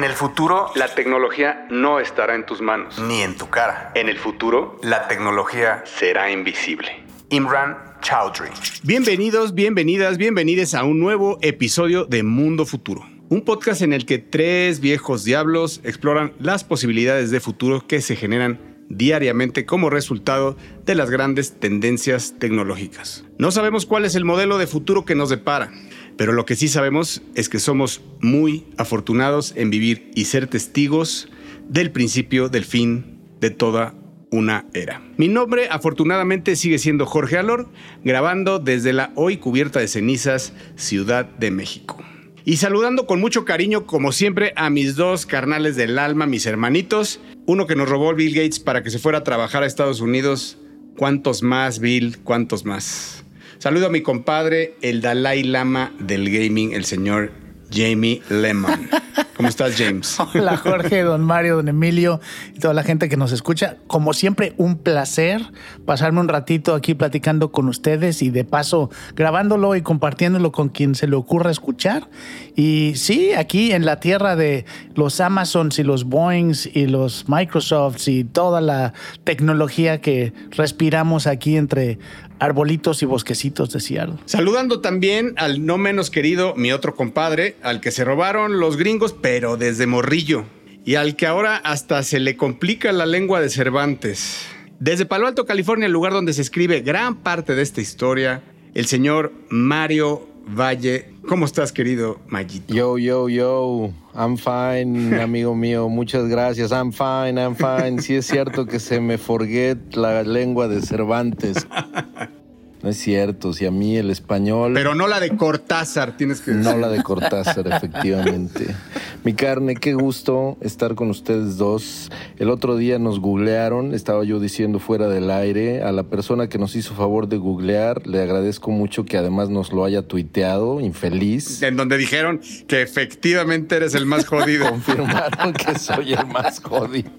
En el futuro, La tecnología no estará en tus manos. ni en tu cara. En el futuro, La tecnología será invisible. Imran Chowdhury. Bienvenidos, bienvenidas, bienvenides a un nuevo episodio de Mundo Futuro. Un podcast en el que tres viejos diablos exploran las posibilidades de futuro que se generan diariamente como resultado de las grandes tendencias tecnológicas. No sabemos cuál es el modelo de futuro que nos depara, pero lo que sí sabemos es que somos muy afortunados en vivir y ser testigos del principio del fin de toda una era. Mi nombre afortunadamente sigue siendo Jorge Alor, grabando desde la hoy cubierta de cenizas Ciudad de México. Y saludando con mucho cariño, como siempre, a mis dos carnales del alma, mis hermanitos. Uno que nos robó Bill Gates para que se fuera a trabajar a Estados Unidos. ¿Cuántos más, Bill? ¿Cuántos más? Saludo a mi compadre, el Dalai Lama del gaming, el señor Jamie Lemon. ¿Cómo estás, James? Hola Jorge, don Mario, don Emilio y toda la gente que nos escucha. Como siempre, un placer pasarme un ratito aquí platicando con ustedes y de paso grabándolo y compartiéndolo con quien se le ocurra escuchar. Y sí, aquí en la tierra de los Amazons y los Boeings y los Microsofts y toda la tecnología que respiramos aquí entre arbolitos y bosquecitos de Seattle. Saludando también al no menos querido, mi otro compadre, al que se robaron los gringos, pero desde morrillo. Y al que ahora hasta se le complica la lengua de Cervantes. Desde Palo Alto, California, el lugar donde se escribe gran parte de esta historia, el señor Mario Valle. ¿Cómo estás, querido Mayito? Yo, yo, yo, I'm fine, amigo mío, muchas gracias, I'm fine, I'm fine. Sí es cierto que se me forget la lengua de Cervantes. No es cierto, si a mí el español... Pero no la de Cortázar, tienes que No la de Cortázar, efectivamente. Mi carne, qué gusto estar con ustedes dos. El otro día nos googlearon, estaba yo diciendo fuera del aire, a la persona que nos hizo favor de googlear, le agradezco mucho que además nos lo haya tuiteado, infeliz. En donde dijeron que efectivamente eres el más jodido. Confirmaron que soy el más jodido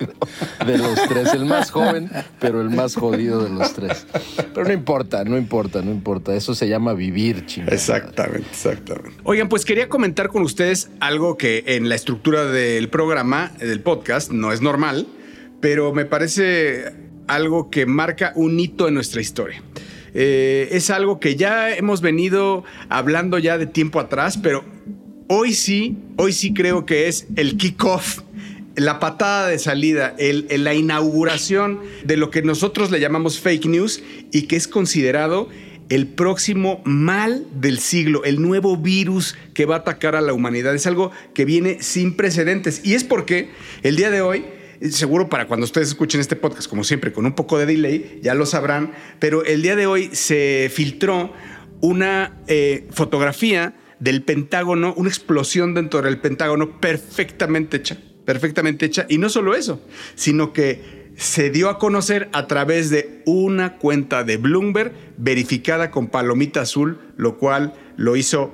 de los tres, el más joven, pero el más jodido de los tres. Pero no importa, no importa, no importa. Eso se llama vivir, chingada. Exactamente, exactamente. Oigan, pues quería comentar con ustedes algo que en la estructura del programa, del podcast, no es normal, pero me parece algo que marca un hito en nuestra historia. Eh, es algo que ya hemos venido hablando ya de tiempo atrás, pero hoy sí, hoy sí creo que es el kickoff la patada de salida, la inauguración de lo que nosotros le llamamos fake news y que es considerado el próximo mal del siglo, el nuevo virus que va a atacar a la humanidad. Es algo que viene sin precedentes. Y es porque el día de hoy, seguro para cuando ustedes escuchen este podcast, como siempre, con un poco de delay, ya lo sabrán, pero el día de hoy se filtró una eh, fotografía del Pentágono, una explosión dentro del Pentágono perfectamente hecha, perfectamente hecha. Y no solo eso, sino que se dio a conocer a través de una cuenta de Bloomberg verificada con palomita azul, lo cual lo hizo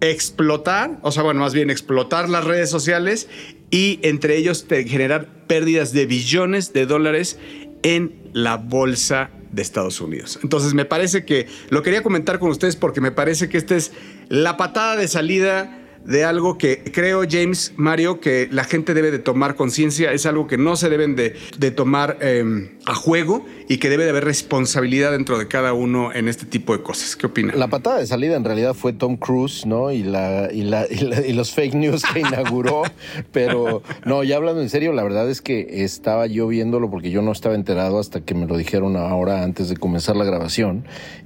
explotar, o sea, bueno, más bien explotar las redes sociales y entre ellos generar pérdidas de billones de dólares en la bolsa de Estados Unidos. Entonces me parece que lo quería comentar con ustedes porque me parece que esta es la patada de salida de algo que creo, James, Mario, que la gente debe de tomar conciencia, es algo que no se deben de, de tomar eh, a juego y que debe de haber responsabilidad dentro de cada uno en este tipo de cosas. ¿Qué opinan? La patada de salida en realidad fue Tom Cruise, ¿no? Y, la, y, la, y, la- y los fake news que inauguró. Pero no, ya hablando en serio, la verdad es que estaba yo viéndolo porque yo no estaba enterado hasta que me lo dijeron ahora antes de comenzar la grabación.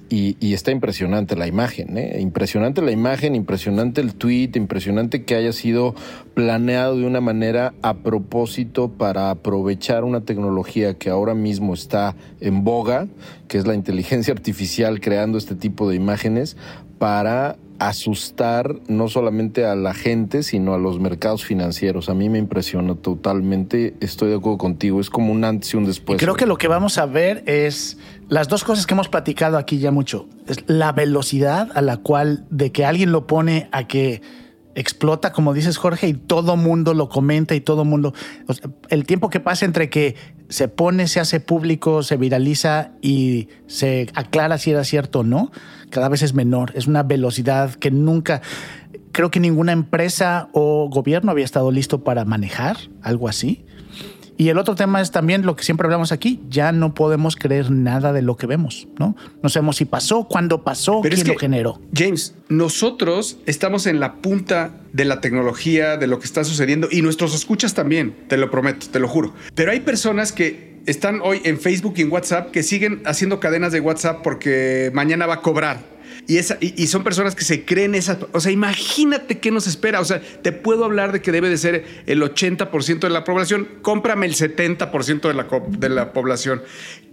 Y, y está impresionante la imagen, ¿eh? Impresionante la imagen, impresionante el tweet, impresionante que haya sido planeado de una manera a propósito para aprovechar una tecnología que ahora mismo está en boga, que es la inteligencia artificial creando este tipo de imágenes, para asustar no solamente a la gente, sino a los mercados financieros. A mí me impresiona totalmente, estoy de acuerdo contigo, es como un antes y un después. Y creo que lo que vamos a ver es las dos cosas que hemos platicado aquí ya mucho. Es la velocidad a la cual de que alguien lo pone a que explota, como dices Jorge, y todo mundo lo comenta y todo mundo... el tiempo que pasa entre que se pone, se hace público, se viraliza y se aclara si era cierto o no, cada vez es menor. Es una velocidad que nunca, creo que ninguna empresa o gobierno había estado listo para manejar algo así. Y el otro tema es también lo que siempre hablamos aquí, ya no podemos creer nada de lo que vemos, ¿no? No sabemos si pasó, cuándo pasó, quién lo generó. James, nosotros estamos en la punta de la tecnología, de lo que está sucediendo y nuestros escuchas también, te lo prometo, te lo juro. Pero hay personas que están hoy en Facebook y en WhatsApp que siguen haciendo cadenas de WhatsApp porque mañana va a cobrar y, esa, y, son personas que se creen esas. O sea, imagínate qué nos espera. O sea, te puedo hablar de que debe de ser el 80% de la población. Cómprame el 70% de la, de la población.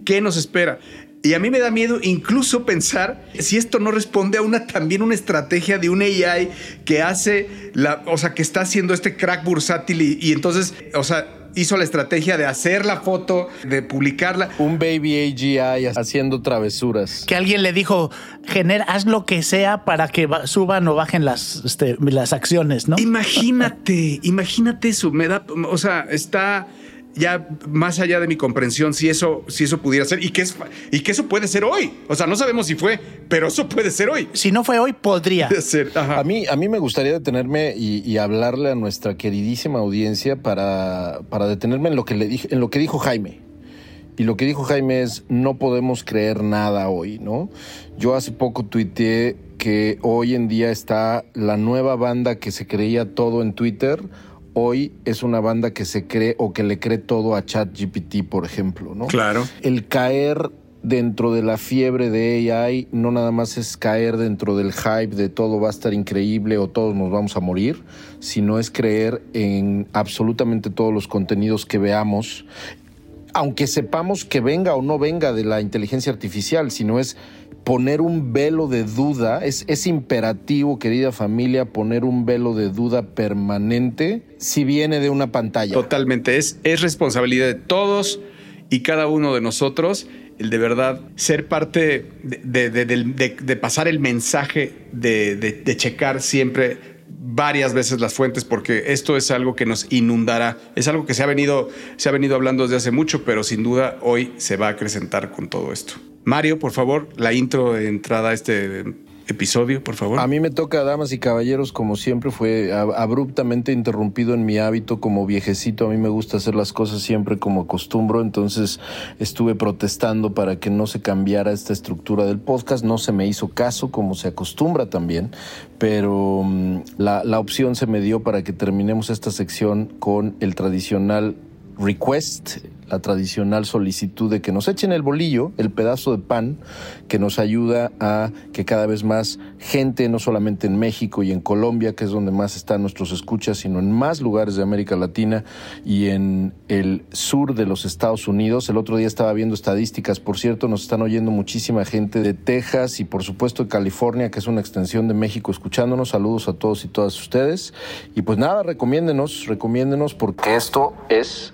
¿Qué nos espera? Y a mí me da miedo incluso pensar si esto no responde a una también una estrategia de un AI que hace la, o sea, que está haciendo este crack bursátil y, y entonces, o sea, hizo la estrategia de hacer la foto, de publicarla. Un baby AGI haciendo travesuras. Que alguien le dijo, genera, haz lo que sea para que suban o bajen las, este, las acciones, ¿no? Imagínate, imagínate eso. Me da, o sea, está ya más allá de mi comprensión si eso, si eso pudiera ser y que, es, y que eso puede ser hoy. O sea, no sabemos si fue, pero eso puede ser hoy. Si no fue hoy, podría ser. A, mí, a mí me gustaría detenerme y, hablarle a nuestra queridísima audiencia para, para detenerme en lo, que le dije, en lo que dijo Jaime. Y lo que dijo Jaime es, no podemos creer nada hoy, ¿no? Yo hace poco tuiteé que hoy en día está la nueva banda que se creía todo en Twitter hoy es una banda que se cree o que le cree todo a ChatGPT, por ejemplo, ¿no? Claro. El caer dentro de la fiebre de AI no nada más es caer dentro del hype de todo va a estar increíble o todos nos vamos a morir, sino es creer en absolutamente todos los contenidos que veamos, aunque sepamos que venga o no venga de la inteligencia artificial, sino es poner un velo de duda, es, es imperativo, querida familia, poner un velo de duda permanente si viene de una pantalla. Totalmente, es, es responsabilidad de todos y cada uno de nosotros el de verdad ser parte de, de pasar el mensaje, de, checar siempre varias veces las fuentes porque esto es algo que nos inundará. Es algo que se ha venido, se ha venido hablando desde hace mucho, pero sin duda hoy se va a acrecentar con todo esto. Mario, por favor, la intro de entrada a este episodio, por favor. A mí me toca, damas y caballeros, como siempre, fue abruptamente interrumpido en mi hábito como viejecito. A mí me gusta hacer las cosas siempre como acostumbro, entonces estuve protestando para que no se cambiara esta estructura del podcast. No se me hizo caso, como se acostumbra también, pero mm, la, la opción se me dio para que terminemos esta sección con el tradicional request, la tradicional solicitud de que nos echen el bolillo, el pedazo de pan, que nos ayuda a que cada vez más gente, no solamente en México y en Colombia, que es donde más están nuestros escuchas, sino en más lugares de América Latina y en el sur de los Estados Unidos. El otro día estaba viendo estadísticas, por cierto, nos están oyendo muchísima gente de Texas y por supuesto de California, que es una extensión de México, escuchándonos. Saludos a todos y todas ustedes. Y pues nada, recomiéndenos, recomiéndenos porque esto es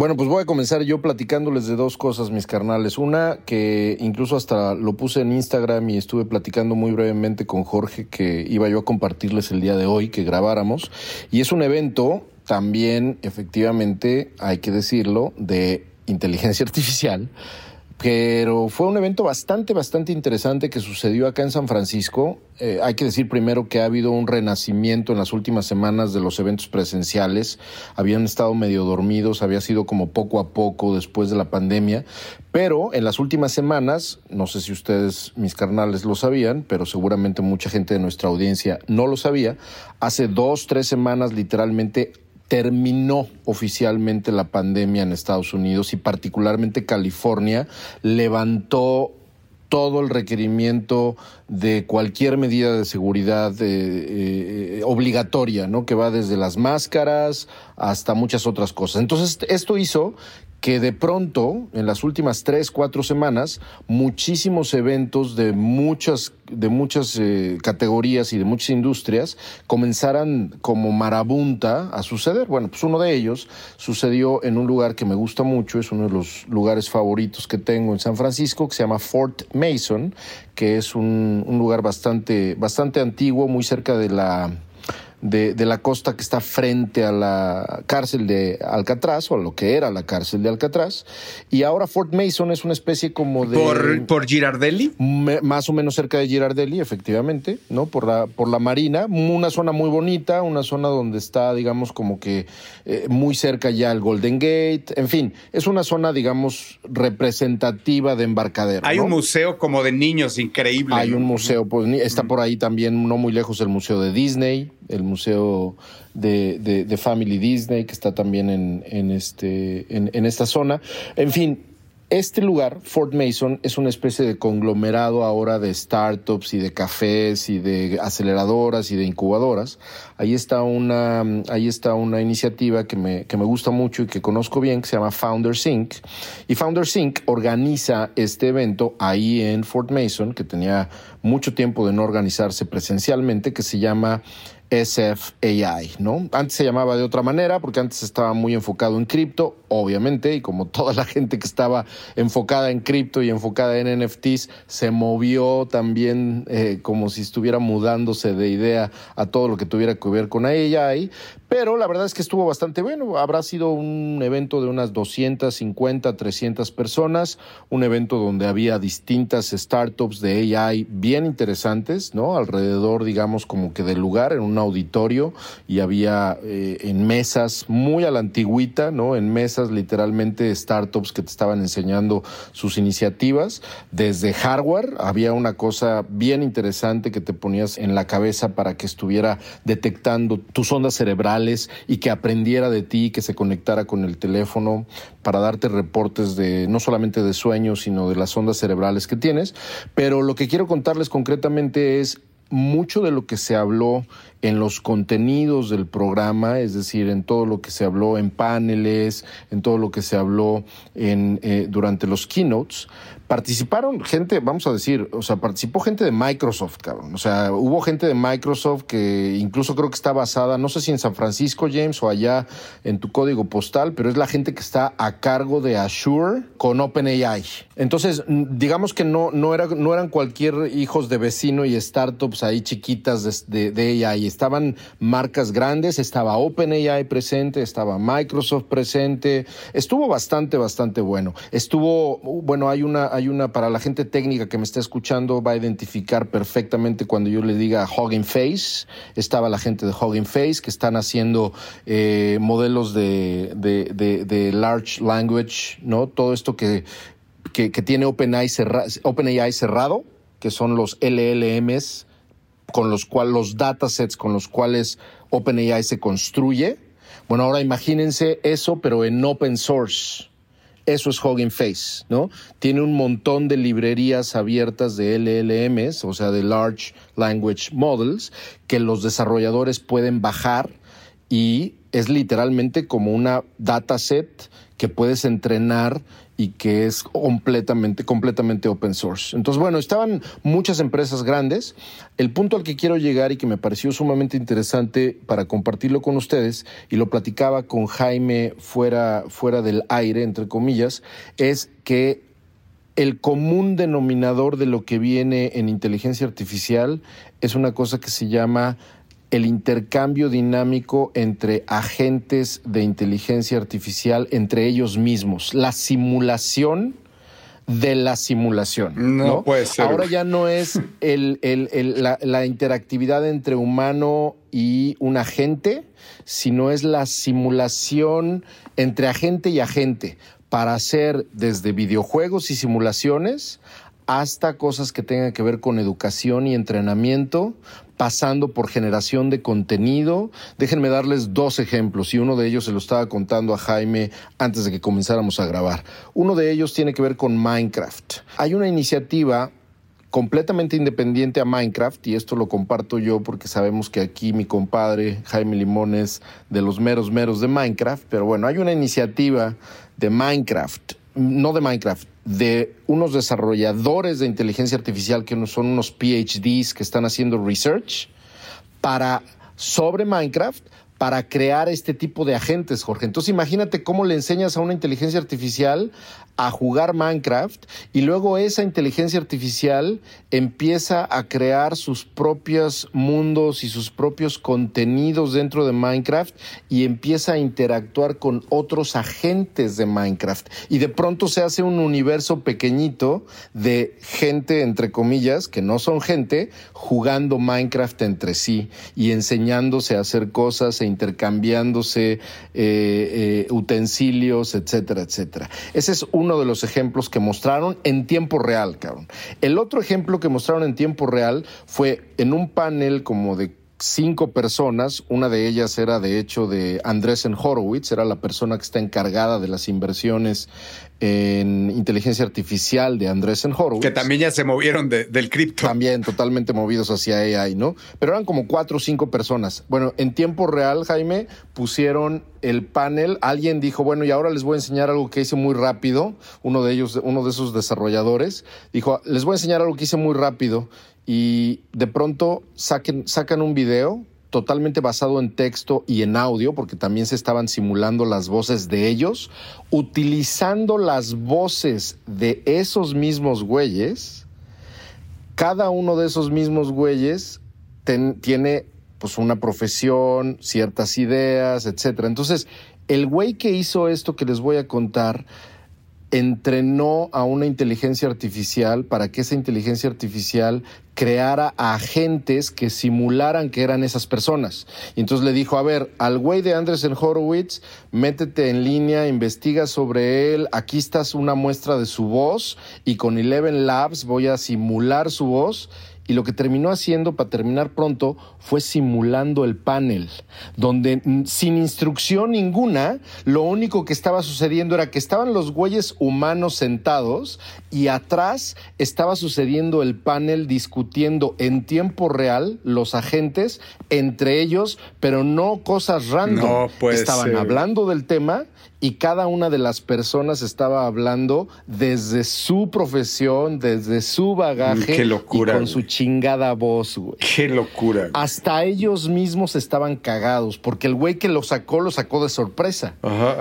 Bueno, pues voy a comenzar yo platicándoles de dos cosas, mis carnales. Una que incluso hasta lo puse en Instagram y estuve platicando muy brevemente con Jorge que iba yo a compartirles el día de hoy, que grabáramos. Y es un evento también, efectivamente, hay que decirlo, de inteligencia artificial pero fue un evento bastante, bastante interesante que sucedió acá en San Francisco. Eh, hay que decir primero que ha habido un renacimiento en las últimas semanas de los eventos presenciales. Habían estado medio dormidos, había sido como poco a poco después de la pandemia, pero en las últimas semanas, no sé si ustedes, mis carnales, lo sabían, pero seguramente mucha gente de nuestra audiencia no lo sabía, hace dos, tres semanas literalmente terminó oficialmente la pandemia en Estados Unidos y particularmente California levantó todo el requerimiento de cualquier medida de seguridad eh, eh, obligatoria, ¿no? Que va desde las máscaras hasta muchas otras cosas. Entonces, esto hizo que de pronto, en las últimas tres, cuatro semanas, muchísimos eventos de muchas, de muchas eh, categorías y de muchas industrias comenzaran como marabunta a suceder. Bueno, pues uno de ellos sucedió en un lugar que me gusta mucho, es uno de los lugares favoritos que tengo en San Francisco, que se llama Fort Mason, que es un, un lugar bastante, bastante antiguo, muy cerca de la de, de, la costa que está frente a la cárcel de Alcatraz, o a lo que era la cárcel de Alcatraz. Y ahora Fort Mason es una especie como de. ¿Por, por Girardelli? más o menos cerca de Girardelli, efectivamente, ¿no? Por la, por la marina. Una zona muy bonita, una zona donde está, digamos, como que eh, muy cerca ya el Golden Gate. En fin, es una zona, digamos, representativa de embarcadero. Hay ¿no? un museo como de niños increíble. Hay un museo, pues está por ahí también, no muy lejos, el Museo de Disney, el Museo de, de, Family Disney, que está también en, en este, en, en, esta zona. En fin, este lugar, Fort Mason, es una especie de conglomerado ahora de startups y de cafés y de aceleradoras y de incubadoras. Ahí está una, ahí está una iniciativa que me, que me gusta mucho y que conozco bien, que se llama Founders Inc. Y Founders Inc. organiza este evento ahí en Fort Mason, que tenía mucho tiempo de no organizarse presencialmente, que se llama SFAI, ¿no? Antes se llamaba de otra manera porque antes estaba muy enfocado en cripto, obviamente, y como toda la gente que estaba enfocada en cripto y enfocada en NFTs se movió también eh, como si estuviera mudándose de idea a todo lo que tuviera que ver con AI, pero la verdad es que estuvo bastante bueno. Habrá sido un evento de unas 250, 300 personas, un evento donde había distintas startups de AI bien interesantes, ¿no? Alrededor, digamos, como que del lugar, en un auditorio y había eh, en mesas muy a la antigüita, ¿no? En mesas literalmente startups que te estaban enseñando sus iniciativas. Desde hardware había una cosa bien interesante que te ponías en la cabeza para que estuviera detectando tus ondas cerebrales y que aprendiera de ti, que se conectara con el teléfono para darte reportes de no solamente de sueños, sino de las ondas cerebrales que tienes. Pero lo que quiero concretamente es mucho de lo que se habló en los contenidos del programa, es decir, en todo lo que se habló en paneles, en todo lo que se habló en, eh, durante los keynotes, participaron gente, vamos a decir, o sea, participó gente de Microsoft, cabrón. O sea, hubo gente de Microsoft que incluso creo que está basada, no sé si en San Francisco, James, o allá en tu código postal, pero es la gente que está a cargo de Azure con OpenAI. Entonces, digamos que no, no, era, no eran cualquier hijos de vecino y startups ahí chiquitas de, de, de AI. Estaban marcas grandes, estaba OpenAI presente, estaba Microsoft presente. Estuvo bastante, bastante bueno. Estuvo, bueno, hay una hay una para la gente técnica que me está escuchando, va a identificar perfectamente cuando yo le diga Hugging Face. Estaba la gente de Hugging Face que están haciendo eh, modelos de, de, de, large language, ¿no? Todo esto que, que, que tiene OpenAI, OpenAI cerrado, que son los LLMs, con los cuales los datasets con los cuales OpenAI se construye. Bueno, ahora imagínense eso, pero en open source. Eso es Hugging Face, ¿no? Tiene un montón de librerías abiertas de LLMs, o sea, de Large Language Models, que los desarrolladores pueden bajar y es literalmente como una dataset que puedes entrenar y que es completamente, completamente open source. Entonces, bueno, estaban muchas empresas grandes. El punto al que quiero llegar y que me pareció sumamente interesante para compartirlo con ustedes, y lo platicaba con Jaime fuera, fuera del aire, entre comillas, es que el común denominador de lo que viene en inteligencia artificial es una cosa que se llama el intercambio dinámico entre agentes de inteligencia artificial entre ellos mismos, la simulación de la simulación. No, ¿no? puede ser. Ahora ya no es el, el, el, la, la, interactividad entre humano y un agente, sino es la simulación entre agente y agente para hacer desde videojuegos y simulaciones hasta cosas que tengan que ver con educación y entrenamiento, pasando por generación de contenido. Déjenme darles dos ejemplos y uno de ellos se lo estaba contando a Jaime antes de que comenzáramos a grabar. Uno de ellos tiene que ver con Minecraft. Hay una iniciativa completamente independiente a Minecraft, y esto lo comparto yo porque sabemos que aquí mi compadre Jaime Limones de los meros meros de Minecraft, pero bueno, hay una iniciativa de Minecraft, no de Minecraft, de unos desarrolladores de inteligencia artificial que son unos PhDs que están haciendo research para sobre Minecraft para crear este tipo de agentes, Jorge. Entonces imagínate cómo le enseñas a una inteligencia artificial a jugar Minecraft y luego esa inteligencia artificial empieza a crear sus propios mundos y sus propios contenidos dentro de Minecraft y empieza a interactuar con otros agentes de Minecraft. Y de pronto se hace un universo pequeñito de gente, entre comillas, que no son gente, jugando Minecraft entre sí y enseñándose a hacer cosas e intercambiándose eh, eh, utensilios, etcétera, etcétera. Ese es uno de los ejemplos que mostraron en tiempo real, cabrón. El otro ejemplo que mostraron en tiempo real fue en un panel como de cinco personas, una de ellas era de hecho de Andresen Horowitz, era la persona que está encargada de las inversiones en inteligencia artificial de Andresen Horowitz. Que también ya se movieron del cripto. También totalmente movidos hacia AI, ¿no? Pero eran como cuatro o cinco personas. Bueno, en tiempo real, Jaime, pusieron el panel. Alguien dijo, bueno, y ahora les voy a enseñar algo que hice muy rápido. Uno de ellos, uno de esos desarrolladores, dijo, les voy a enseñar algo que hice muy rápido. Y de pronto sacan un video totalmente basado en texto y en audio, porque también se estaban simulando las voces de ellos, utilizando las voces de esos mismos güeyes, cada uno de esos mismos güeyes tiene pues una profesión, ciertas ideas, etcétera. Entonces, el güey que hizo esto que les voy a contar entrenó a una inteligencia artificial para que esa inteligencia artificial creara agentes que simularan que eran esas personas. Y entonces le dijo, a ver, al güey de Andresen Horowitz, métete en línea, investiga sobre él, aquí estás una muestra de su voz y con Eleven Labs voy a simular su voz y lo que terminó haciendo, para terminar pronto, fue simulando el panel, donde sin instrucción ninguna, lo único que estaba sucediendo era que estaban los güeyes humanos sentados y atrás estaba sucediendo el panel discutiendo en tiempo real los agentes entre ellos, pero no cosas random. Estaban hablando del tema y cada una de las personas estaba hablando desde su profesión, desde su bagaje Qué locura, y con su chingada voz, güey. Qué locura. Hasta ellos mismos estaban cagados porque el güey que lo sacó lo sacó de sorpresa.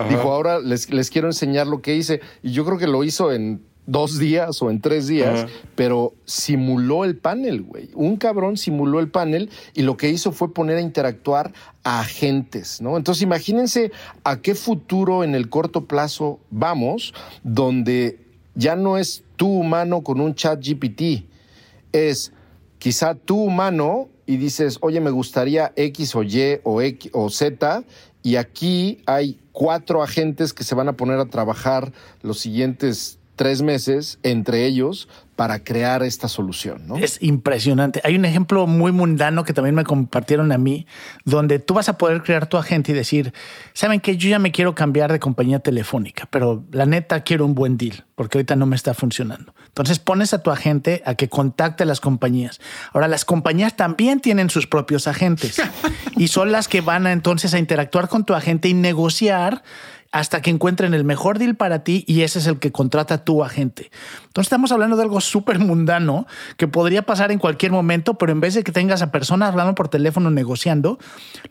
Dijo, ahora les, les quiero enseñar lo que hice y yo creo que lo hizo en dos días o en tres días, pero simuló el panel, güey. Un cabrón simuló el panel y lo que hizo fue poner a interactuar a agentes, ¿no? Entonces imagínense a qué futuro en el corto plazo vamos, donde ya no es tú humano con un chat GPT, es quizá tú humano y dices, oye, me gustaría X o Y o, X o Z, y aquí hay cuatro agentes que se van a poner a trabajar los siguientes tres meses entre ellos para crear esta solución. ¿no? Es impresionante. Hay un ejemplo muy mundano que también me compartieron a mí, donde tú vas a poder crear tu agente y decir, saben que yo ya me quiero cambiar de compañía telefónica, pero la neta quiero un buen deal, porque ahorita no me está funcionando. Entonces pones a tu agente a que contacte a las compañías. Ahora, las compañías también tienen sus propios agentes y son las que van a entonces a interactuar con tu agente y negociar hasta que encuentren el mejor deal para ti y ese es el que contrata tu agente. Entonces estamos hablando de algo súper mundano que podría pasar en cualquier momento, pero en vez de que tengas a personas hablando por teléfono negociando,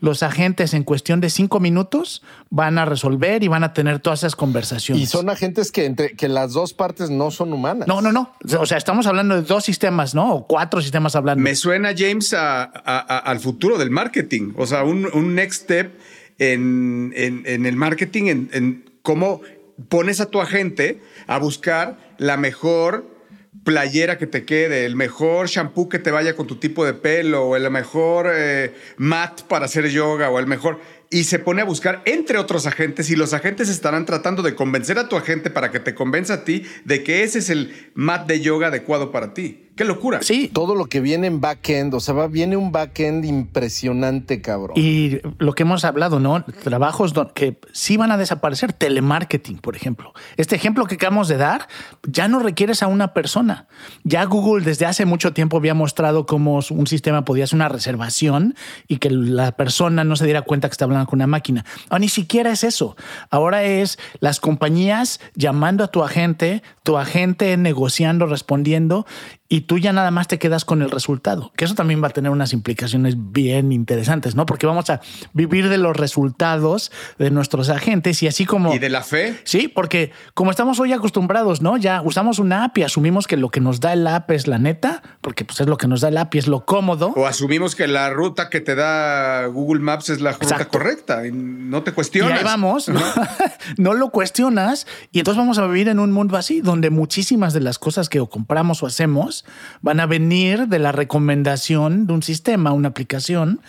los agentes en cuestión de cinco minutos van a resolver y van a tener todas esas conversaciones. Y son agentes que entre que las dos partes no son humanas. No, no, no. O sea, estamos hablando de dos sistemas, ¿no? O cuatro sistemas hablando. Me suena, James, al futuro del marketing. O sea, un, un next step en, el marketing, en, cómo pones a tu agente a buscar la mejor playera que te quede, el mejor shampoo que te vaya con tu tipo de pelo, o el mejor eh, mat para hacer yoga, o el mejor. y se pone a buscar entre otros agentes y los agentes estarán tratando de convencer a tu agente para que te convenza a ti de que ese es el mat de yoga adecuado para ti. ¡Qué locura! Sí. Todo lo que viene en backend, o sea, va, viene un backend impresionante, cabrón. Y lo que hemos hablado, ¿no? Trabajos que sí van a desaparecer. Telemarketing, por ejemplo. Este ejemplo que acabamos de dar, ya no requieres a una persona. Ya Google desde hace mucho tiempo había mostrado cómo un sistema podía hacer una reservación y que la persona no se diera cuenta que está hablando con una máquina. Ahora ni siquiera es eso. Ahora es las compañías llamando a tu agente, tu agente negociando, respondiendo y tú ya nada más te quedas con el resultado. Que eso también va a tener unas implicaciones bien interesantes, ¿no? Porque vamos a vivir de los resultados de nuestros agentes y así como... ¿Y de la fe? Sí, porque como estamos hoy acostumbrados, ¿no? Ya usamos una app y asumimos que lo que nos da el app es la neta, porque pues es lo que nos da el app y es lo cómodo. O asumimos que la ruta que te da Google Maps es la ruta Exacto. correcta y no te Y cuestionas. ahí vamos, ¿no? no lo cuestionas y entonces vamos a vivir en un mundo así, donde muchísimas de las cosas que o compramos o hacemos van a venir de la recomendación de un sistema, una aplicación,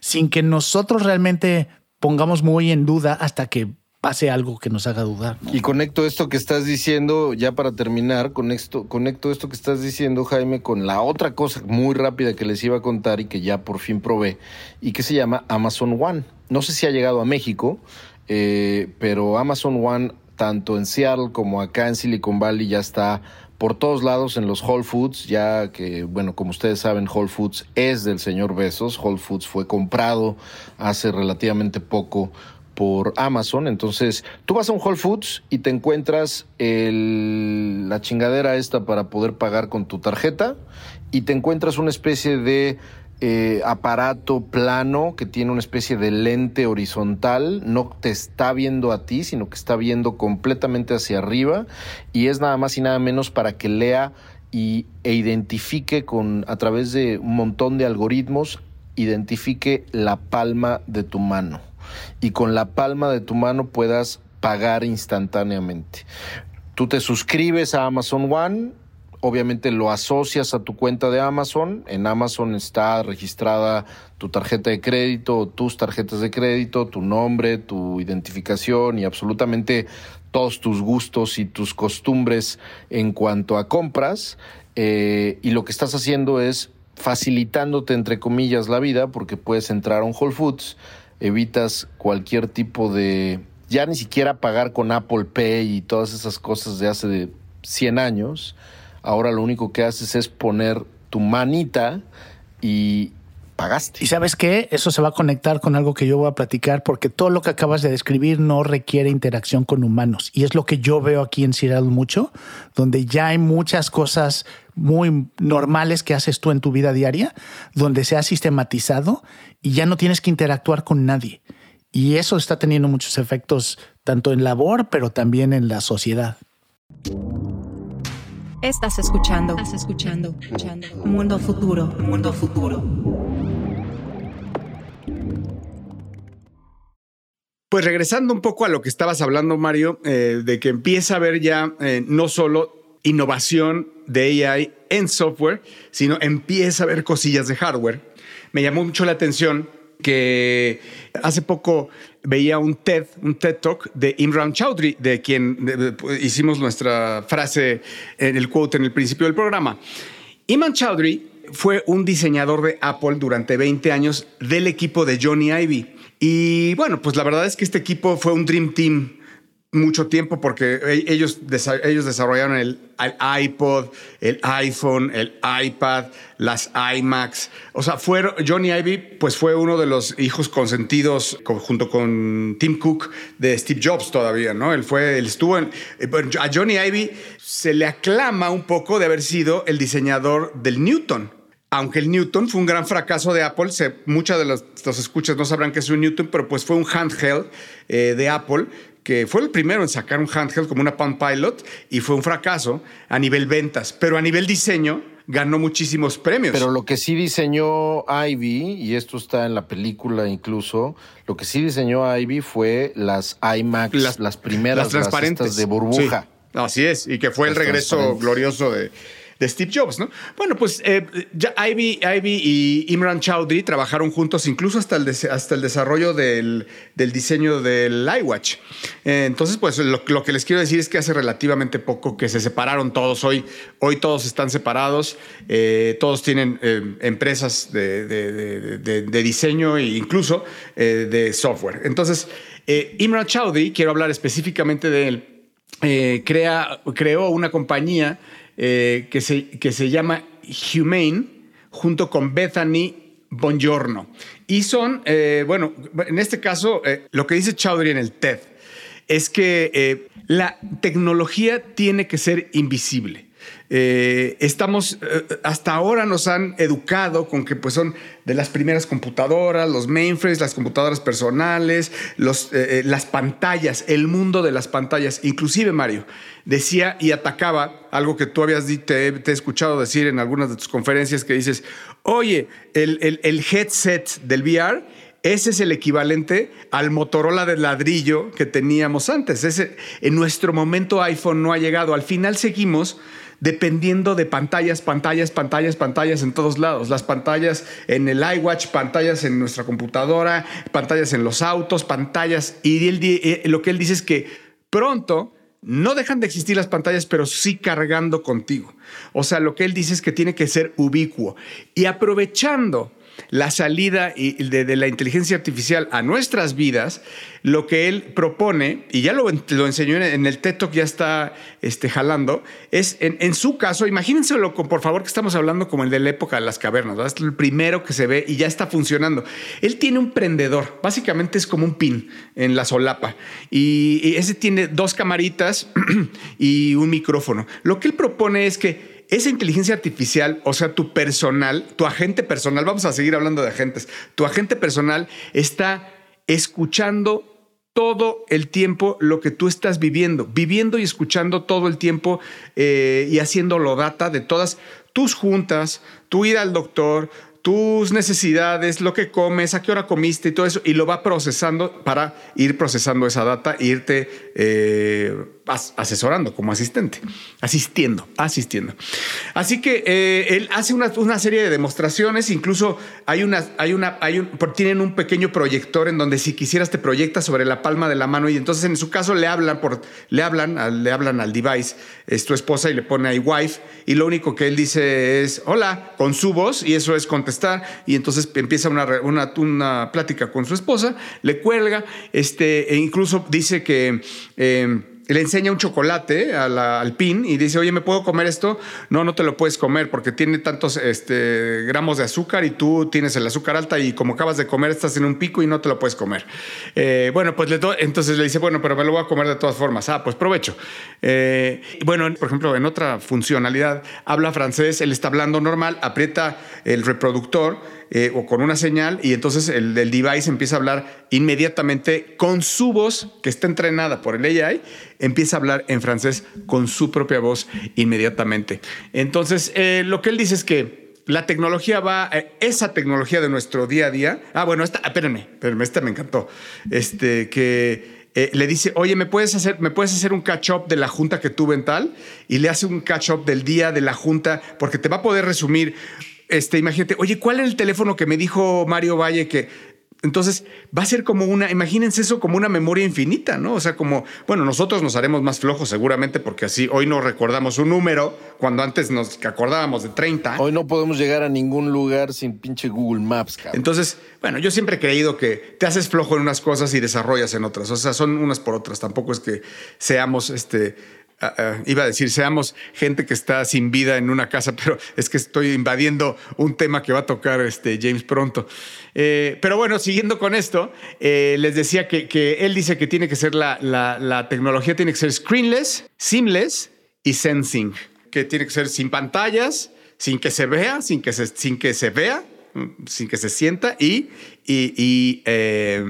sin que nosotros realmente pongamos muy en duda hasta que pase algo que nos haga dudar. Y conecto esto que estás diciendo, ya para terminar, conecto, conecto esto que estás diciendo, Jaime, con la otra cosa muy rápida que les iba a contar y que ya por fin probé, y que se llama Amazon One. No sé si ha llegado a México, eh, pero Amazon One, tanto en Seattle como acá en Silicon Valley, ya está por todos lados en los Whole Foods, ya que, bueno, como ustedes saben, Whole Foods es del señor Besos. Whole Foods fue comprado hace relativamente poco por Amazon. Entonces, tú vas a un Whole Foods y te encuentras el- la chingadera esta para poder pagar con tu tarjeta y te encuentras una especie de eh, aparato plano que tiene una especie de lente horizontal, no te está viendo a ti, sino que está viendo completamente hacia arriba y es nada más y nada menos para que lea y, e identifique con a través de un montón de algoritmos identifique la palma de tu mano y con la palma de tu mano puedas pagar instantáneamente. Tú te suscribes a Amazon One, obviamente lo asocias a tu cuenta de Amazon. En Amazon está registrada tu tarjeta de crédito, tus tarjetas de crédito, tu nombre, tu identificación y absolutamente todos tus gustos y tus costumbres en cuanto a compras. Eh, y lo que estás haciendo es facilitándote, entre comillas, la vida, porque puedes entrar a un Whole Foods, evitas cualquier tipo de, ya ni siquiera pagar con Apple Pay y todas esas cosas de hace de 100 años. Ahora lo único que haces es poner tu manita y pagaste. Y sabes qué? Eso se va a conectar con algo que yo voy a platicar porque todo lo que acabas de describir no requiere interacción con humanos. Y es lo que yo veo aquí en Seattle mucho, donde ya hay muchas cosas muy normales que haces tú en tu vida diaria, donde se ha sistematizado y ya no tienes que interactuar con nadie. Y eso está teniendo muchos efectos tanto en labor, pero también en la sociedad. Estás escuchando. Estás escuchando. escuchando. Mundo futuro. Mundo futuro. Pues regresando un poco a lo que estabas hablando, Mario, eh, de que empieza a haber ya eh, no solo innovación de AI en software, sino empieza a haber cosillas de hardware. Me llamó mucho la atención que hace poco veía un TED, un TED Talk de Imran Chaudhry, de quien hicimos nuestra frase en el quote en el principio del programa. Imran Chaudhry fue un diseñador de Apple durante 20 años del equipo de Johnny Ive. Y bueno, pues la verdad es que este equipo fue un Dream Team mucho tiempo porque e- ellos, ellos desarrollaron el, iPod, el iPhone, el iPad, las iMacs. O sea, fueron, Johnny Ive pues fue uno de los hijos consentidos co- junto con Tim Cook de Steve Jobs todavía, ¿no? Él fue, él estuvo en... eh, A Johnny Ive se le aclama un poco de haber sido el diseñador del Newton. Aunque el Newton fue un gran fracaso de Apple, muchas de los escuchas no sabrán que es un Newton, pero pues fue un handheld eh, de Apple que fue el primero en sacar un handheld como una Palm Pilot y fue un fracaso a nivel ventas, pero a nivel diseño ganó muchísimos premios. Pero lo que sí diseñó Ivy, y esto está en la película incluso, lo que sí diseñó Ivy fue las iMacs, las, primeras, las transparentes de burbuja. Sí, así es, y que fue el regreso glorioso de de Steve Jobs, ¿no? Bueno, pues eh, Ivy, Ivy y Imran Chowdhury trabajaron juntos incluso hasta el, hasta el desarrollo del, del diseño del iWatch. Eh, entonces, pues lo, lo que les quiero decir es que hace relativamente poco que se separaron todos. Hoy, hoy todos están separados, eh, todos tienen empresas de, de- diseño e incluso de software. Entonces, Imran Chowdhury, quiero hablar específicamente de él, crea, creó una compañía eh, que, se, que se llama Humane junto con Bethany Bongiorno. Y son, eh, bueno, en este caso, eh, lo que dice Chowdhury en el TED es que la tecnología tiene que ser invisible. Eh, estamos, eh, hasta ahora nos han educado con que pues son de las primeras computadoras, los mainframes, las computadoras personales, eh, las pantallas, el mundo de las pantallas. Inclusive Mario decía y atacaba algo que tú habías te, te he escuchado decir en algunas de tus conferencias que dices, oye, el, el- el headset del VR ese es el equivalente al Motorola de ladrillo que teníamos antes. Ese, en nuestro momento iPhone no ha llegado. Al final seguimos dependiendo de pantallas, pantallas, pantallas, pantallas en todos lados. Las pantallas en el iWatch, pantallas en nuestra computadora, pantallas en los autos, pantallas. Y eh, lo que él dice es que pronto no dejan de existir las pantallas, pero sí cargando contigo. O sea, lo que él dice es que tiene que ser ubicuo. Y aprovechando la salida de, la inteligencia artificial a nuestras vidas, lo que él propone, y ya lo, enseñó en, el TED Talk, ya está este, jalando, es en, su caso, imagínenselo con, por favor, que estamos hablando como el de la época de las cavernas, es el primero que se ve y ya está funcionando. Él tiene un prendedor, básicamente es como un pin en la solapa, y ese tiene dos camaritas y un micrófono. Lo que él propone es que esa inteligencia artificial, o sea, tu personal, tu agente personal, vamos a seguir hablando de agentes, tu agente personal está escuchando todo el tiempo lo que tú estás viviendo, viviendo y escuchando todo el tiempo eh, y haciéndolo data de todas tus juntas, tu ir al doctor, tus necesidades, lo que comes, a qué hora comiste y todo eso, y lo va procesando para ir procesando esa data e irte eh, as- asesorando como asistente, asistiendo, asistiendo. Así que eh, él hace una, una serie de demostraciones, incluso hay una, hay una, hay un, tienen un pequeño proyector en donde si quisieras te proyecta sobre la palma de la mano y entonces en su caso le hablan por, le hablan, le hablan al device, es tu esposa y le pone ahí wife y lo único que él dice es hola con su voz y eso es contestar y entonces empieza una, una, una plática con su esposa, le cuelga, este, e incluso dice que eh, le enseña un chocolate al pin y dice, oye, ¿me puedo comer esto? No, no te lo puedes comer porque tiene tantos este, gramos de azúcar y tú tienes el azúcar alta y como acabas de comer estás en un pico y no te lo puedes comer. Eh, bueno, pues le entonces le dice, bueno, pero me lo voy a comer de todas formas. Ah, pues provecho. Eh, bueno, por ejemplo, en otra funcionalidad, habla francés, él está hablando normal, aprieta el reproductor eh, o con una señal y entonces el, el device empieza a hablar inmediatamente con su voz, que está entrenada por el AI, empieza a hablar en francés con su propia voz inmediatamente. Entonces, eh, lo que él dice es que la tecnología va, eh, esa tecnología de nuestro día a día. Ah, bueno, esta, espérenme, espérenme, esta me encantó. Este, que le dice, oye, ¿me puedes, hacer, ¿me puedes hacer un catch-up de la junta que tuve en tal? Y le hace un catch-up del día de la junta, porque te va a poder resumir. Este, imagínate, oye, ¿cuál es el teléfono que me dijo Mario Valle que entonces va a ser como una, imagínense eso como una memoria infinita, ¿no? O sea, como, bueno, nosotros nos haremos más flojos seguramente porque así hoy no recordamos un número cuando antes nos acordábamos de 30. Hoy no podemos llegar a ningún lugar sin pinche Google Maps, cabrón. Entonces, bueno, yo siempre he creído que te haces flojo en unas cosas y desarrollas en otras. O sea, son unas por otras. Tampoco es que seamos, este, ah, ah, iba a decir, seamos gente que está sin vida en una casa, pero es que estoy invadiendo un tema que va a tocar este James pronto. Eh, pero bueno, siguiendo con esto, eh, les decía que, él dice que tiene que ser la, tecnología, tiene que ser screenless, seamless y sensing, que tiene que ser sin pantallas, sin que se vea, sin que se, sin que se vea, mm, sin que se sienta y, eh,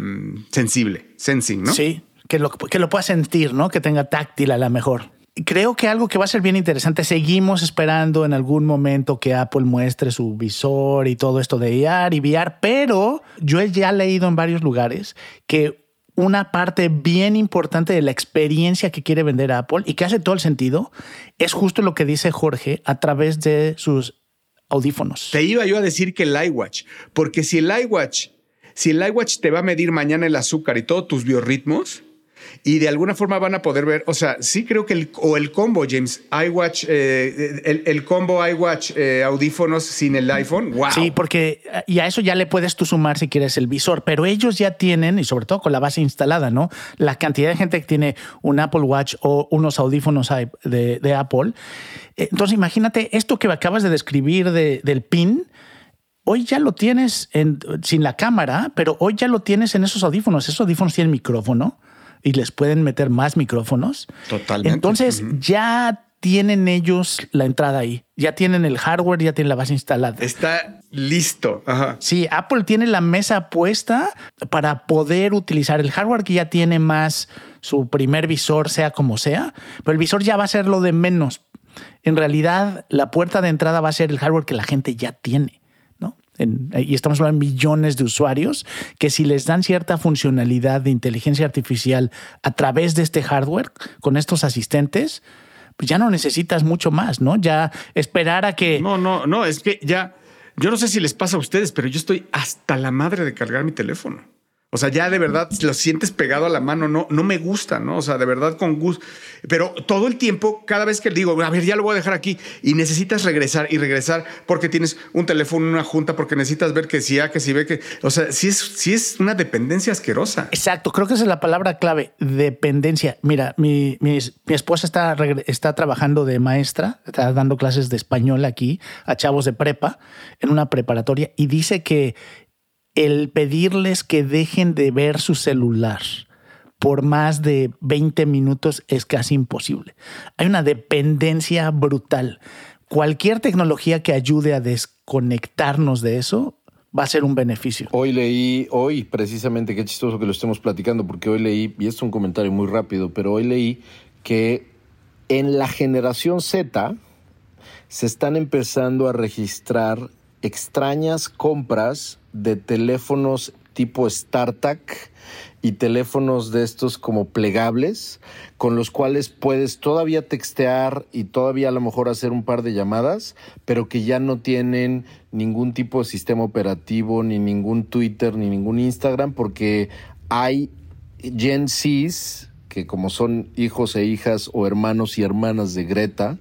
sensible, sensing, ¿no? Sí, que lo, que lo pueda sentir, ¿no? Que tenga táctil a la mejor. Creo que algo que va a ser bien interesante, seguimos esperando en algún momento que Apple muestre su visor y todo esto de AR y VR, pero yo he ya leído en varios lugares que una parte bien importante de la experiencia que quiere vender Apple y que hace todo el sentido, es justo lo que dice Jorge a través de sus audífonos. Te iba yo a decir que el iWatch, porque si el iWatch, si el iWatch te va a medir mañana el azúcar y todos tus biorritmos, y de alguna forma van a poder ver, o sea, sí creo que el, o el combo, James, iWatch, eh, el, el, combo iWatch eh, audífonos sin el iPhone, wow. Sí, porque y a eso ya le puedes tú sumar si quieres el visor, pero ellos ya tienen, y sobre todo con la base instalada, ¿no? La cantidad de gente que tiene un Apple Watch o unos audífonos de, Apple. Entonces imagínate esto que acabas de describir de, del PIN, hoy ya lo tienes en, sin la cámara, pero hoy ya lo tienes en esos audífonos. Esos audífonos tienen micrófono y les pueden meter más micrófonos. Totalmente. Entonces ya tienen ellos la entrada ahí. Ya tienen el hardware, ya tienen la base instalada. Está listo. Ajá. Sí, Apple tiene la mesa puesta para poder utilizar el hardware que ya tiene más su primer visor, sea como sea, pero el visor ya va a ser lo de menos. En realidad, la puerta de entrada va a ser el hardware que la gente ya tiene y estamos hablando de millones de usuarios, que si les dan cierta funcionalidad de inteligencia artificial a través de este hardware, con estos asistentes, pues ya no necesitas mucho más, ¿no? Ya esperar a que... No, no, no, es que ya, yo no sé si les pasa a ustedes, pero yo estoy hasta la madre de cargar mi teléfono. O sea, ya de verdad lo sientes pegado a la mano, no, no me gusta, ¿no? O sea, de verdad con gusto. Pero todo el tiempo, cada vez que digo, a ver, ya lo voy a dejar aquí y necesitas regresar y regresar porque tienes un teléfono, una junta, porque necesitas ver que si A, que si ve que. O sea, sí es, sí es una dependencia asquerosa. Exacto, creo que esa es la palabra clave, dependencia. Mira, mi, mi, mi esposa está, está trabajando de maestra, está dando clases de español aquí a chavos de prepa en una preparatoria y dice que el pedirles que dejen de ver su celular por más de 20 minutos es casi imposible. Hay una dependencia brutal. Cualquier tecnología que ayude a desconectarnos de eso va a ser un beneficio. Hoy leí, hoy precisamente, qué chistoso que lo estemos platicando, porque hoy leí, y esto es un comentario muy rápido, pero hoy leí que en la generación Z se están empezando a registrar extrañas compras de teléfonos tipo StarTAC y teléfonos de estos como plegables con los cuales puedes todavía textear y todavía a lo mejor hacer un par de llamadas, pero que ya no tienen ningún tipo de sistema operativo, ni ningún Twitter, ni ningún Instagram, porque hay Gen Zs, que como son hijos e hijas o hermanos y hermanas de Greta,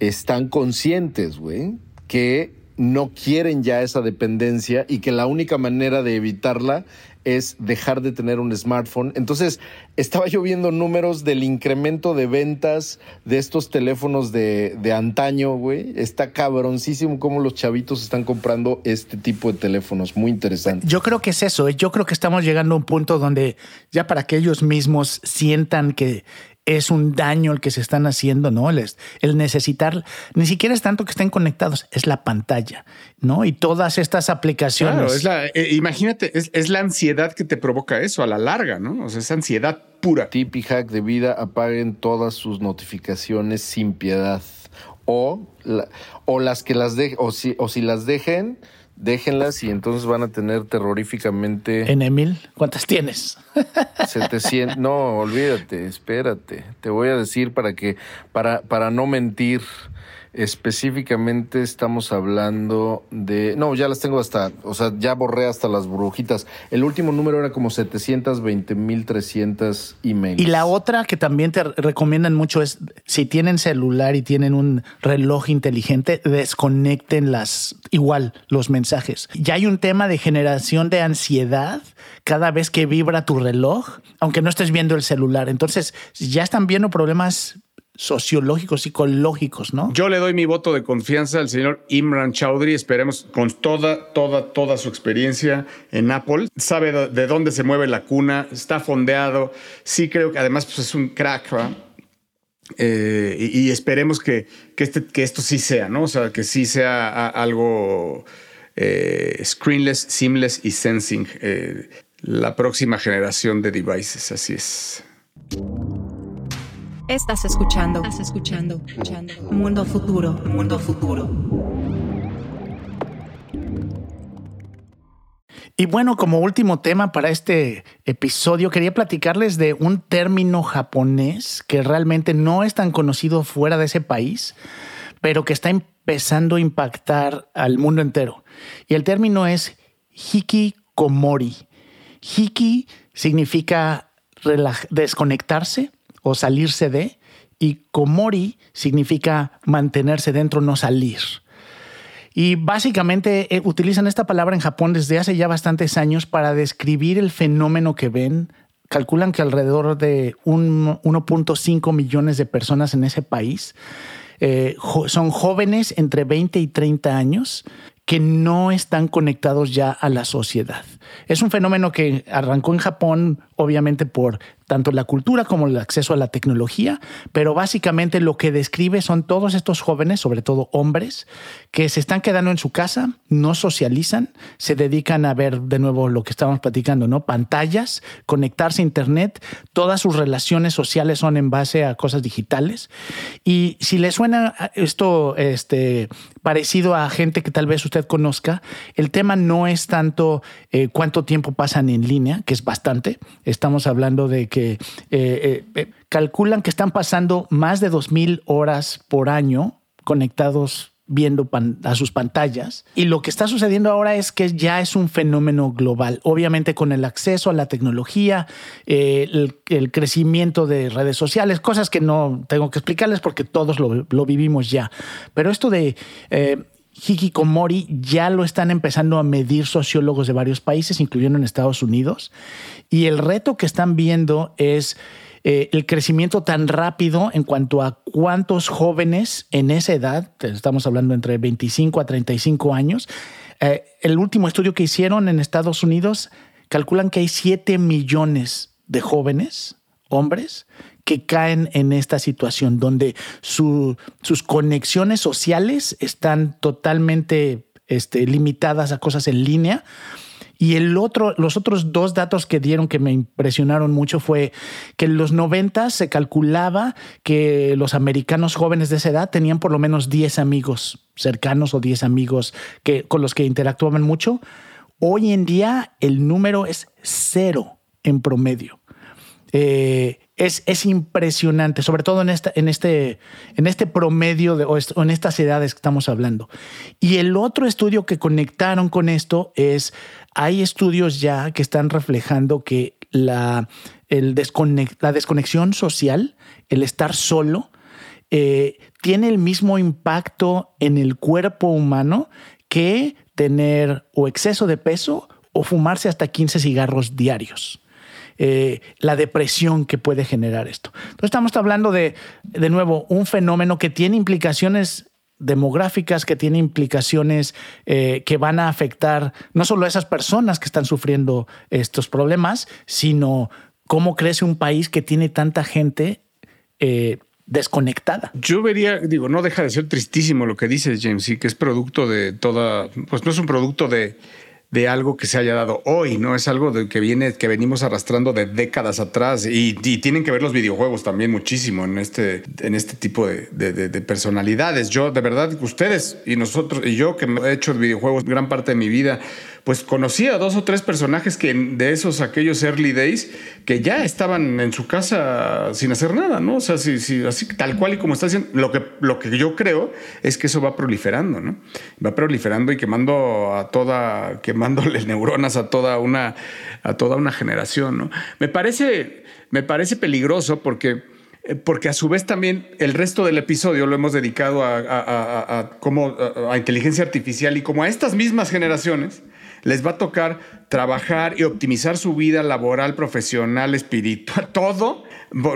están conscientes, güey, que no quieren ya esa dependencia y que la única manera de evitarla es dejar de tener un smartphone. Entonces, estaba yo viendo números del incremento de ventas de estos teléfonos de, de antaño, güey. Está cabroncísimo cómo los chavitos están comprando este tipo de teléfonos. Muy interesante. Yo creo que es eso. ¿eh? Yo creo que estamos llegando a un punto donde ya para que ellos mismos sientan que es un daño el que se están haciendo, ¿no? El, el, necesitar, ni siquiera es tanto que estén conectados, es la pantalla, ¿no? Y todas estas aplicaciones. Claro, es la, eh, imagínate, es, es, la ansiedad que te provoca eso a la larga, ¿no? O sea, es ansiedad pura. Tip y hack de vida, apaguen todas sus notificaciones sin piedad. O, la, o las que las dejen, o si, o si las dejen, déjenlas y entonces van a tener terroríficamente. ¿En Emil? ¿Cuántas tienes? 700. No, olvídate, espérate. Te voy a decir para que, para, para no mentir. Específicamente estamos hablando de... No, ya las tengo hasta... O sea, ya borré hasta las brujitas. El último número era como 720.300 emails. Y la otra que también te recomiendan mucho es, si tienen celular y tienen un reloj inteligente, desconecten las... Igual, los mensajes. Ya hay un tema de generación de ansiedad cada vez que vibra tu reloj, aunque no estés viendo el celular. Entonces, ya están viendo problemas sociológicos, psicológicos, ¿no? Yo le doy mi voto de confianza al señor Imran Chaudhry. Esperemos con toda, toda, toda su experiencia en Apple. Sabe de dónde se mueve la cuna, está fondeado. Sí creo que además pues, es un crack. Eh, y, esperemos que, este, que, esto sí sea, ¿no? O sea, que sí sea algo eh, screenless, seamless y sensing. Eh, la próxima generación de devices, así es. Estás escuchando. Estás escuchando. escuchando. Mundo futuro. Mundo futuro. Y bueno, como último tema para este episodio, quería platicarles de un término japonés que realmente no es tan conocido fuera de ese país, pero que está empezando a impactar al mundo entero. Y el término es hikikomori. Hiki significa desconectarse o salirse de, y komori significa mantenerse dentro, no salir. Y básicamente eh, utilizan esta palabra en Japón desde hace ya bastantes años para describir el fenómeno que ven. Calculan que alrededor de 1.5 millones de personas en ese país eh, son jóvenes entre 20 y 30 años que no están conectados ya a la sociedad. Es un fenómeno que arrancó en Japón, obviamente por tanto la cultura como el acceso a la tecnología, pero básicamente lo que describe son todos estos jóvenes, sobre todo hombres, que se están quedando en su casa, no socializan, se dedican a ver de nuevo lo que estábamos platicando, ¿no? Pantallas, conectarse a internet, todas sus relaciones sociales son en base a cosas digitales. Y si le suena esto este, parecido a gente que tal vez usted conozca, el tema no es tanto eh, cuánto tiempo pasan en línea, que es bastante. Estamos hablando de que eh, eh, eh, calculan que están pasando más de 2.000 horas por año conectados viendo a sus pantallas. Y lo que está sucediendo ahora es que ya es un fenómeno global. Obviamente con el acceso a la tecnología, el, crecimiento de redes sociales, cosas que no tengo que explicarles porque todos lo, vivimos ya. Pero esto de hikikomori ya lo están empezando a medir sociólogos de varios países, incluyendo en Estados Unidos. Y el reto que están viendo es eh, el crecimiento tan rápido en cuanto a cuántos jóvenes en esa edad, estamos hablando entre 25 a 35 años, eh, el último estudio que hicieron en Estados Unidos calculan que hay 7 millones de jóvenes, hombres, que caen en esta situación donde sus conexiones sociales están totalmente este, limitadas a cosas en línea. Y el otro, los otros dos datos que dieron que me impresionaron mucho fue que en los 90 se calculaba que los americanos jóvenes de esa edad tenían por lo menos 10 amigos cercanos o 10 amigos que, con los que interactuaban mucho. Hoy en día el número es cero en promedio. Eh, es, impresionante, sobre todo en, esta, en, este, en este promedio de, o en estas edades que estamos hablando. Y el otro estudio que conectaron con esto es, hay estudios ya que están reflejando que la, el la desconexión social, el estar solo, eh, tiene el mismo impacto en el cuerpo humano que tener o exceso de peso o fumarse hasta 15 cigarros diarios. Eh, la depresión que puede generar esto. Entonces estamos hablando de, de nuevo, un fenómeno que tiene implicaciones demográficas que tiene implicaciones eh, que van a afectar no solo a esas personas que están sufriendo estos problemas, sino cómo crece un país que tiene tanta gente eh, desconectada. Yo vería, digo, no deja de ser tristísimo lo que dices, James, y que es producto de toda, pues no es un producto de de algo que se haya dado hoy, ¿no? Es algo de que viene, que venimos arrastrando de décadas atrás y, tienen que ver los videojuegos también muchísimo en este, en este tipo de, de, personalidades. Yo, de verdad, ustedes y nosotros, y yo que he hecho videojuegos gran parte de mi vida, pues conocía a dos o tres personajes que de esos, aquellos early days, que ya estaban en su casa sin hacer nada, ¿no? O sea, si, así tal cual y como está haciendo, lo que, lo que yo creo es que eso va proliferando, ¿no? Va proliferando y quemando a toda, quemándole neuronas a toda una, a toda una generación, ¿no? Me parece, me parece peligroso porque porque a su vez también el resto del episodio lo hemos dedicado a, a, a, inteligencia artificial y como a estas mismas generaciones les va a tocar trabajar y optimizar su vida laboral, profesional, espiritual, todo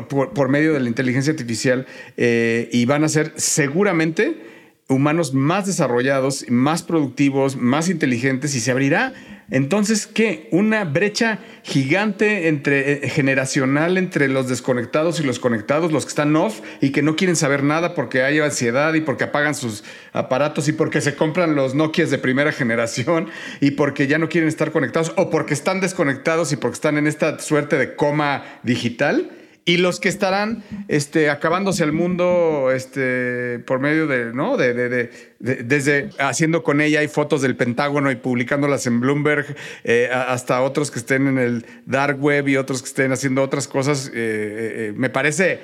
por, medio de la inteligencia artificial eh, y van a ser seguramente humanos más desarrollados, más productivos, más inteligentes y se abrirá entonces, ¿qué? Una brecha gigante entre, eh, generacional entre los desconectados y los conectados, los que están off y que no quieren saber nada porque hay ansiedad y porque apagan sus aparatos y porque se compran los Nokias de primera generación y porque ya no quieren estar conectados o porque están desconectados y porque están en esta suerte de coma digital y los que estarán este, acabándose el mundo este, por medio de, ¿no? De, de- de- de- desde haciendo con ella hay fotos del Pentágono y publicándolas en Bloomberg, eh, hasta otros que estén en el dark web y otros que estén haciendo otras cosas. eh, eh, me parece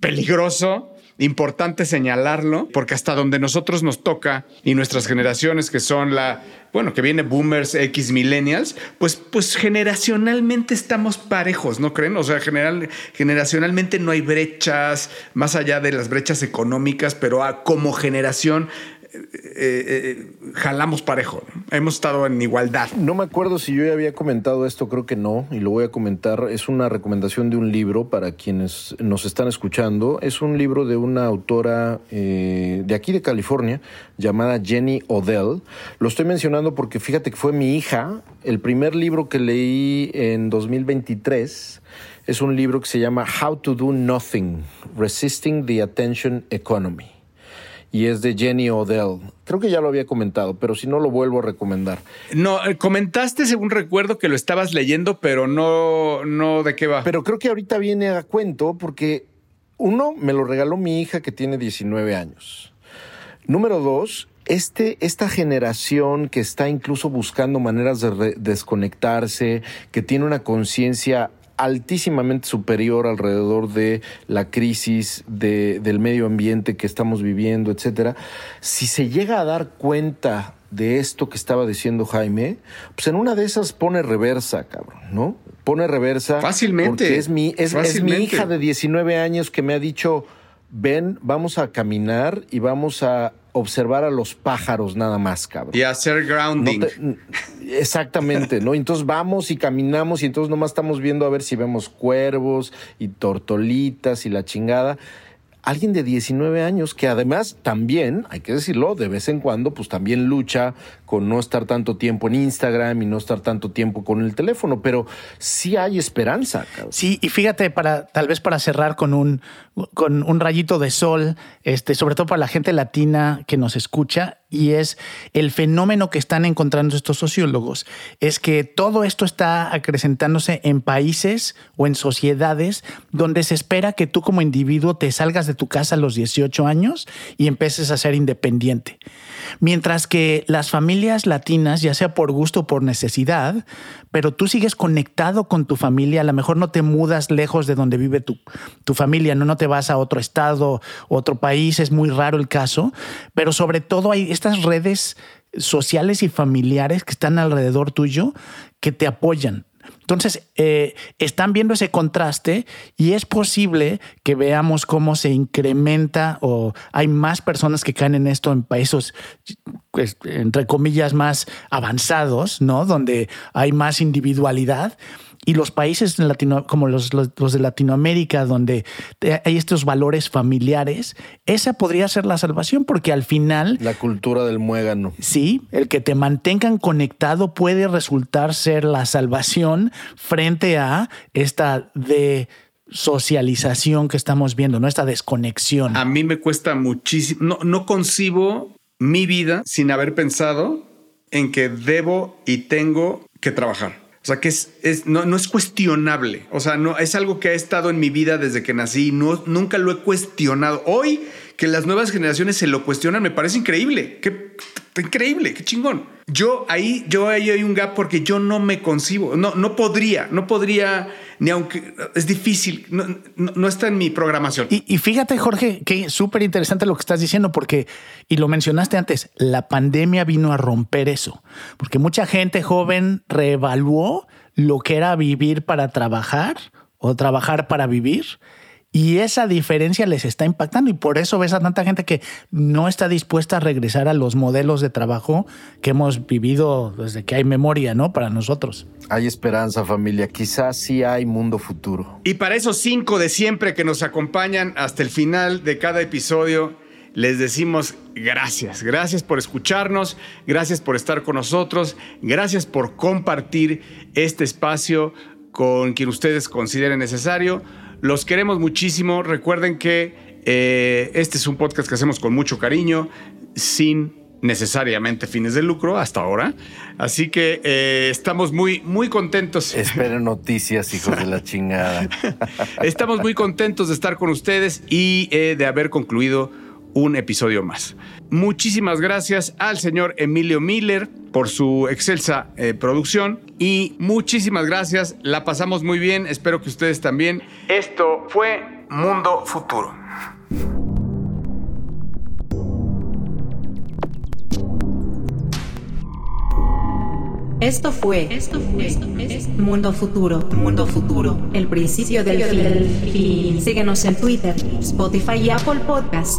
peligroso. Importante señalarlo, porque hasta donde nosotros nos toca y nuestras generaciones que son la, bueno, que viene boomers, X, millennials, pues, pues generacionalmente estamos parejos, ¿no creen? O sea, general, generacionalmente no hay brechas, más allá de las brechas económicas, pero ah, como generación eh, eh, eh, jalamos parejo. Hemos estado en igualdad. No me acuerdo si yo ya había comentado esto, creo que no, y lo voy a comentar. Es una recomendación de un libro para quienes nos están escuchando. Es un libro de una autora de aquí de California llamada Jenny Odell. Lo estoy mencionando porque fíjate que fue mi hija. El primer libro que leí en 2023 es un libro que se llama How to Do Nothing, Resisting the Attention Economy y es de Jenny Odell. Creo que ya lo había comentado, pero si no lo vuelvo a recomendar. No, eh, comentaste según recuerdo que lo estabas leyendo, pero no, no de qué va. Pero creo que ahorita viene a cuento porque uno me lo regaló mi hija que tiene 19 años. Número dos, este, esta generación que está incluso buscando maneras de desconectarse, que tiene una conciencia altísimamente superior alrededor de la crisis de- del medio ambiente que estamos viviendo, etcétera. Si se llega a dar cuenta de esto que estaba diciendo Jaime, pues en una de esas pone reversa, cabrón, ¿no? Pone reversa. Fácilmente, Porque es mi, es, es mi hija de 19 años que me ha dicho, ven, vamos a caminar y vamos a observar a los pájaros nada más, cabrón. y hacer No grounding. te- exactamente, ¿no? Entonces vamos y caminamos y entonces nomás estamos viendo a ver si vemos cuervos y tortolitas y la chingada. Alguien de 19 años que además también, hay que decirlo, de vez en cuando, pues también lucha con no estar tanto tiempo en Instagram y no estar tanto tiempo con el teléfono, pero sí hay esperanza. Sí, y fíjate, para, tal vez para cerrar con un, con un rayito de sol, este, sobre todo para la gente latina que nos escucha, y es el fenómeno que están encontrando estos sociólogos, es que todo esto está acrecentándose en países o en sociedades donde se espera que tú como individuo te salgas de tu casa a los 18 años y empieces a ser independiente. Mientras que las familias latinas, ya sea por gusto o por necesidad, pero tú sigues conectado con tu familia, a lo mejor no te mudas lejos de donde vive tu, tu familia, no, no te vas a otro estado, otro país, es muy raro el caso, pero sobre todo hay estas redes sociales y familiares que están alrededor tuyo que te apoyan. Entonces, eh, están viendo ese contraste y es posible que veamos cómo se incrementa o hay más personas que caen en esto en países, pues, entre comillas, más avanzados, ¿no? Donde hay más individualidad. Y los países latino, como los, los- los de Latinoamérica, donde hay estos valores familiares, esa podría ser la salvación, porque al final La cultura del muégano. Sí, el que te mantengan conectado puede resultar ser la salvación frente a esta de socialización que estamos viendo, ¿no? Esta desconexión. A mí me cuesta muchísimo. No, no concibo mi vida sin haber pensado en que debo y tengo que trabajar. O sea, que es, es- no, no es cuestionable. O sea, no es algo que ha estado en mi vida desde que nací. No, nunca lo he cuestionado. Hoy que las nuevas generaciones se lo cuestionan, me parece increíble. Qué, increíble, qué chingón. Yo ahí, yo ahí hay un gap porque yo no me concibo. No, no podría, no podría, ni aunque es difícil. No, no- está en mi programación. Y, y fíjate, Jorge, que súper interesante lo que estás diciendo, porque, y lo mencionaste antes, la pandemia vino a romper eso, porque mucha gente joven reevaluó lo que era vivir para trabajar o trabajar para vivir. Y esa diferencia les está impactando y por eso ves a tanta gente que no está dispuesta a regresar a los modelos de trabajo que hemos vivido desde que hay memoria, ¿no? Para nosotros. Hay esperanza, familia. Quizás sí hay mundo futuro. Y para esos cinco de siempre que nos acompañan hasta el final de cada episodio, les decimos gracias. Gracias por escucharnos, gracias por estar con nosotros, gracias por compartir este espacio con quien ustedes consideren necesario. Los queremos muchísimo. Recuerden que eh, este es un podcast que hacemos con mucho cariño, sin necesariamente fines de lucro hasta ahora. Así que eh, estamos muy, muy contentos. Esperen noticias, hijos de la chingada. estamos muy contentos de estar con ustedes y eh, de haber concluido un episodio más. Muchísimas gracias al señor Emilio Miller por su excelsa eh, producción y muchísimas gracias. La pasamos muy bien. Espero que ustedes también. Esto fue Mundo Futuro. Esto fue, esto fue, Mundo Futuro, Mundo Futuro, el principio del fin. Síguenos en Twitter, Spotify y Apple Podcast.